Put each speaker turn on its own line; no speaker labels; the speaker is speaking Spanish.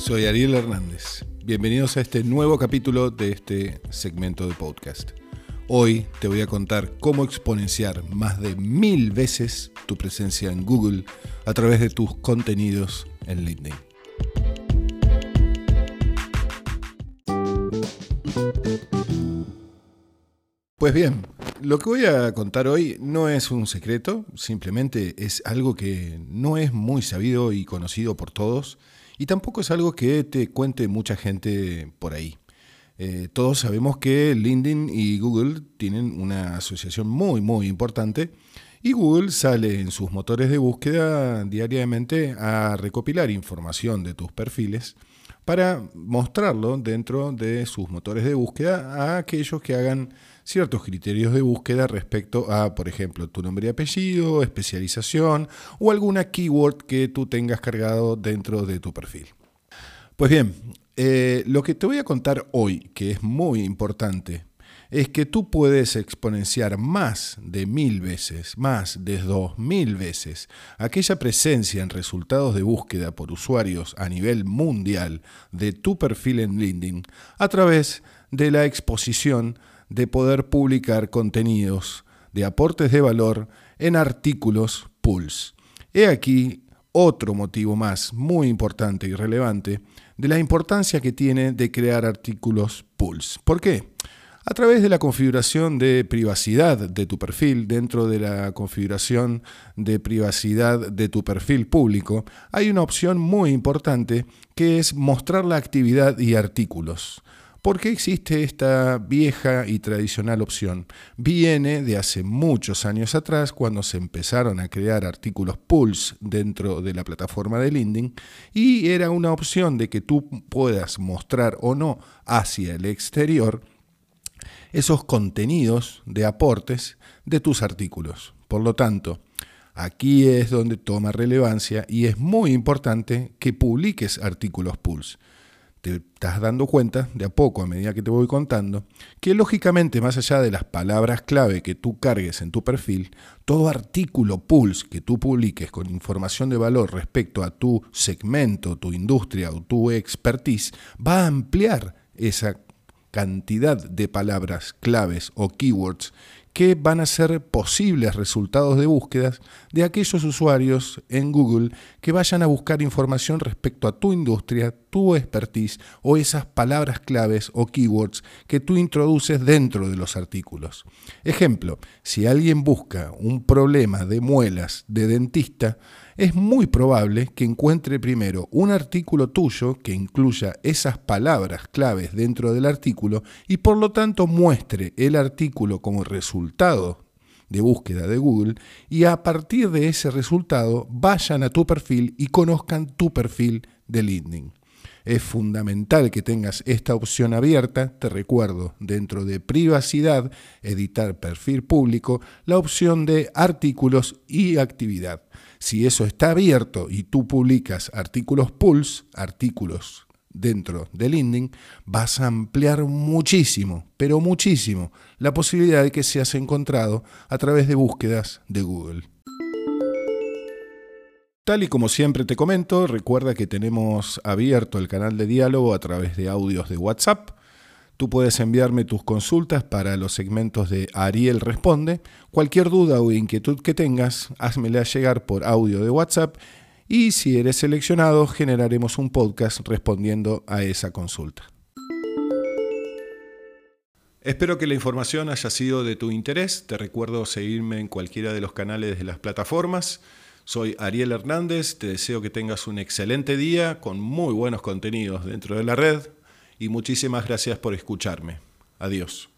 Soy Ariel Hernández. Bienvenidos a este nuevo capítulo de este segmento de podcast. Hoy te voy a contar cómo exponenciar más de mil veces tu presencia en Google a través de tus contenidos en LinkedIn. Pues bien, lo que voy a contar hoy no es un secreto, simplemente es algo que no es muy sabido y conocido por todos y tampoco es algo que te cuente mucha gente por ahí. Eh, todos sabemos que LinkedIn y Google tienen una asociación muy, muy importante y Google sale en sus motores de búsqueda diariamente a recopilar información de tus perfiles para mostrarlo dentro de sus motores de búsqueda a aquellos que hagan ciertos criterios de búsqueda respecto a, por ejemplo, tu nombre y apellido, especialización o alguna keyword que tú tengas cargado dentro de tu perfil. Pues bien, eh, lo que te voy a contar hoy, que es muy importante, es que tú puedes exponenciar más de mil veces, más de dos mil veces, aquella presencia en resultados de búsqueda por usuarios a nivel mundial de tu perfil en LinkedIn a través de la exposición de poder publicar contenidos de aportes de valor en artículos Pulse. He aquí otro motivo más muy importante y relevante de la importancia que tiene de crear artículos Pulse. ¿Por qué? A través de la configuración de privacidad de tu perfil, dentro de la configuración de privacidad de tu perfil público, hay una opción muy importante que es mostrar la actividad y artículos. ¿Por qué existe esta vieja y tradicional opción? Viene de hace muchos años atrás, cuando se empezaron a crear artículos Pulse dentro de la plataforma de LinkedIn, y era una opción de que tú puedas mostrar o no hacia el exterior esos contenidos de aportes de tus artículos. Por lo tanto, aquí es donde toma relevancia y es muy importante que publiques artículos Pulse te estás dando cuenta, de a poco, a medida que te voy contando, que lógicamente, más allá de las palabras clave que tú cargues en tu perfil, todo artículo Pulse que tú publiques con información de valor respecto a tu segmento, tu industria o tu expertise, va a ampliar esa cantidad de palabras claves o keywords que van a ser posibles resultados de búsquedas de aquellos usuarios en Google que vayan a buscar información respecto a tu industria, tu expertise o esas palabras claves o keywords que tú introduces dentro de los artículos. Ejemplo, si alguien busca un problema de muelas de dentista, es muy probable que encuentre primero un artículo tuyo que incluya esas palabras claves dentro del artículo y por lo tanto muestre el artículo como resultado de búsqueda de Google y a partir de ese resultado vayan a tu perfil y conozcan tu perfil de LinkedIn. Es fundamental que tengas esta opción abierta, te recuerdo, dentro de privacidad, editar perfil público, la opción de artículos y actividad. Si eso está abierto y tú publicas artículos Pulse, artículos dentro de LinkedIn, vas a ampliar muchísimo, pero muchísimo, la posibilidad de que seas encontrado a través de búsquedas de Google. Y como siempre te comento, recuerda que tenemos abierto el canal de diálogo a través de audios de WhatsApp. Tú puedes enviarme tus consultas para los segmentos de Ariel Responde. Cualquier duda o inquietud que tengas, házmela llegar por audio de WhatsApp y si eres seleccionado, generaremos un podcast respondiendo a esa consulta. Espero que la información haya sido de tu interés. Te recuerdo seguirme en cualquiera de los canales de las plataformas. Soy Ariel Hernández, te deseo que tengas un excelente día con muy buenos contenidos dentro de la red y muchísimas gracias por escucharme. Adiós.